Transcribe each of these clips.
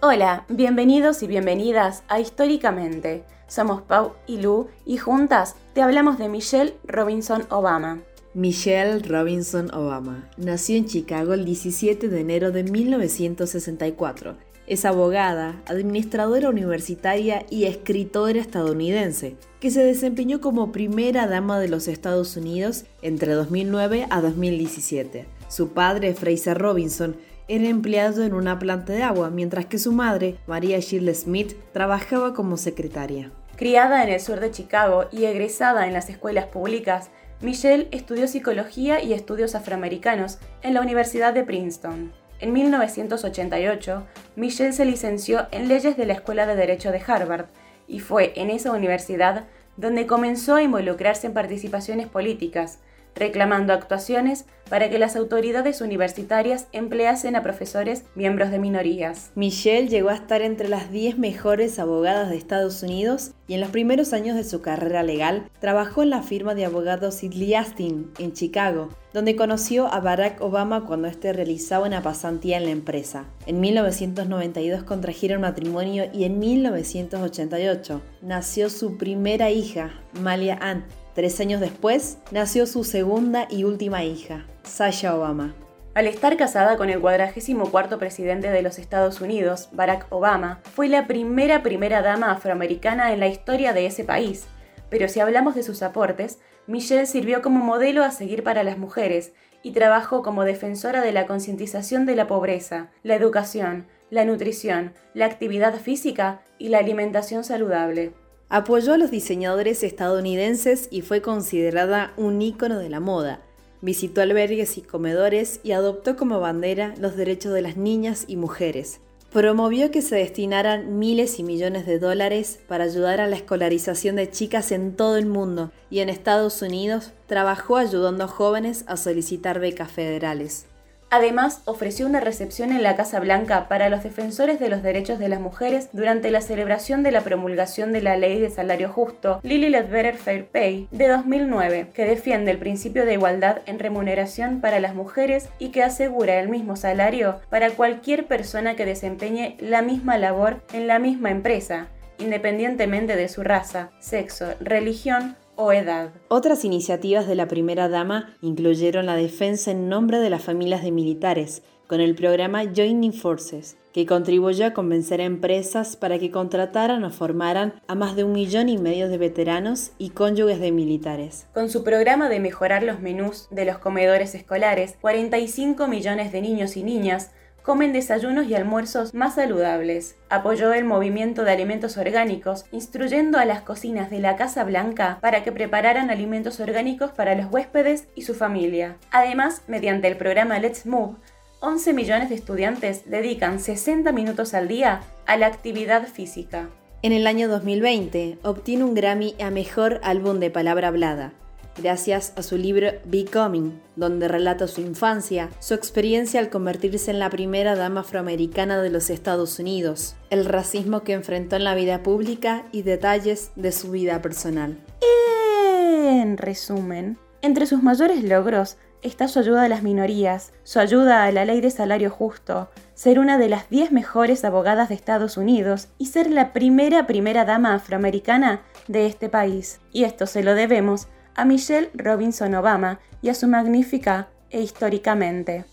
Hola, bienvenidos y bienvenidas a Históricamente. Somos Pau y Lu y juntas te hablamos de Michelle Robinson Obama. Michelle Robinson Obama nació en Chicago el 17 de enero de 1964. Es abogada, administradora universitaria y escritora estadounidense, que se desempeñó como primera dama de los Estados Unidos entre 2009 a 2017. Su padre, Fraser Robinson, era empleado en una planta de agua, mientras que su madre, María Shirley Smith, trabajaba como secretaria. Criada en el sur de Chicago y egresada en las escuelas públicas, Michelle estudió psicología y estudios afroamericanos en la Universidad de Princeton. En 1988, Michelle se licenció en leyes de la Escuela de Derecho de Harvard y fue en esa universidad donde comenzó a involucrarse en participaciones políticas, reclamando actuaciones para que las autoridades universitarias empleasen a profesores miembros de minorías. Michelle llegó a estar entre las 10 mejores abogadas de Estados Unidos y en los primeros años de su carrera legal trabajó en la firma de abogados Sidley Astin en Chicago, donde conoció a Barack Obama cuando éste realizaba una pasantía en la empresa. En 1992 contrajeron matrimonio y en 1988 nació su primera hija, Malia Ann, Tres años después, nació su segunda y última hija, Sasha Obama. Al estar casada con el cuadragésimo cuarto presidente de los Estados Unidos, Barack Obama, fue la primera primera dama afroamericana en la historia de ese país. Pero si hablamos de sus aportes, Michelle sirvió como modelo a seguir para las mujeres y trabajó como defensora de la concientización de la pobreza, la educación, la nutrición, la actividad física y la alimentación saludable. Apoyó a los diseñadores estadounidenses y fue considerada un ícono de la moda. Visitó albergues y comedores y adoptó como bandera los derechos de las niñas y mujeres. Promovió que se destinaran miles y millones de dólares para ayudar a la escolarización de chicas en todo el mundo y en Estados Unidos trabajó ayudando a jóvenes a solicitar becas federales. Además, ofreció una recepción en la Casa Blanca para los defensores de los derechos de las mujeres durante la celebración de la promulgación de la Ley de Salario Justo, Lilly Ledbetter Fair Pay, de 2009, que defiende el principio de igualdad en remuneración para las mujeres y que asegura el mismo salario para cualquier persona que desempeñe la misma labor en la misma empresa, independientemente de su raza, sexo, religión o edad. Otras iniciativas de la primera dama incluyeron la defensa en nombre de las familias de militares, con el programa Joining Forces, que contribuyó a convencer a empresas para que contrataran o formaran a más de un millón y medio de veteranos y cónyuges de militares. Con su programa de mejorar los menús de los comedores escolares, 45 millones de niños y niñas comen desayunos y almuerzos más saludables. Apoyó el movimiento de alimentos orgánicos, instruyendo a las cocinas de la Casa Blanca para que prepararan alimentos orgánicos para los huéspedes y su familia. Además, mediante el programa Let's Move, 11 millones de estudiantes dedican 60 minutos al día a la actividad física. En el año 2020 obtiene un Grammy a Mejor Álbum de Palabra Hablada, gracias a su libro Becoming, donde relata su infancia, su experiencia al convertirse en la primera dama afroamericana de los Estados Unidos, el racismo que enfrentó en la vida pública y detalles de su vida personal. En resumen, entre sus mayores logros está su ayuda a las minorías, su ayuda a la ley de salario justo, ser una de las 10 mejores abogadas de Estados Unidos y ser la primera primera dama afroamericana de este país. Y esto se lo debemos a Michelle Robinson Obama y a su magnífica e históricamente.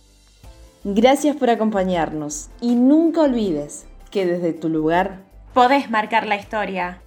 Gracias por acompañarnos y nunca olvides que desde tu lugar podés marcar la historia.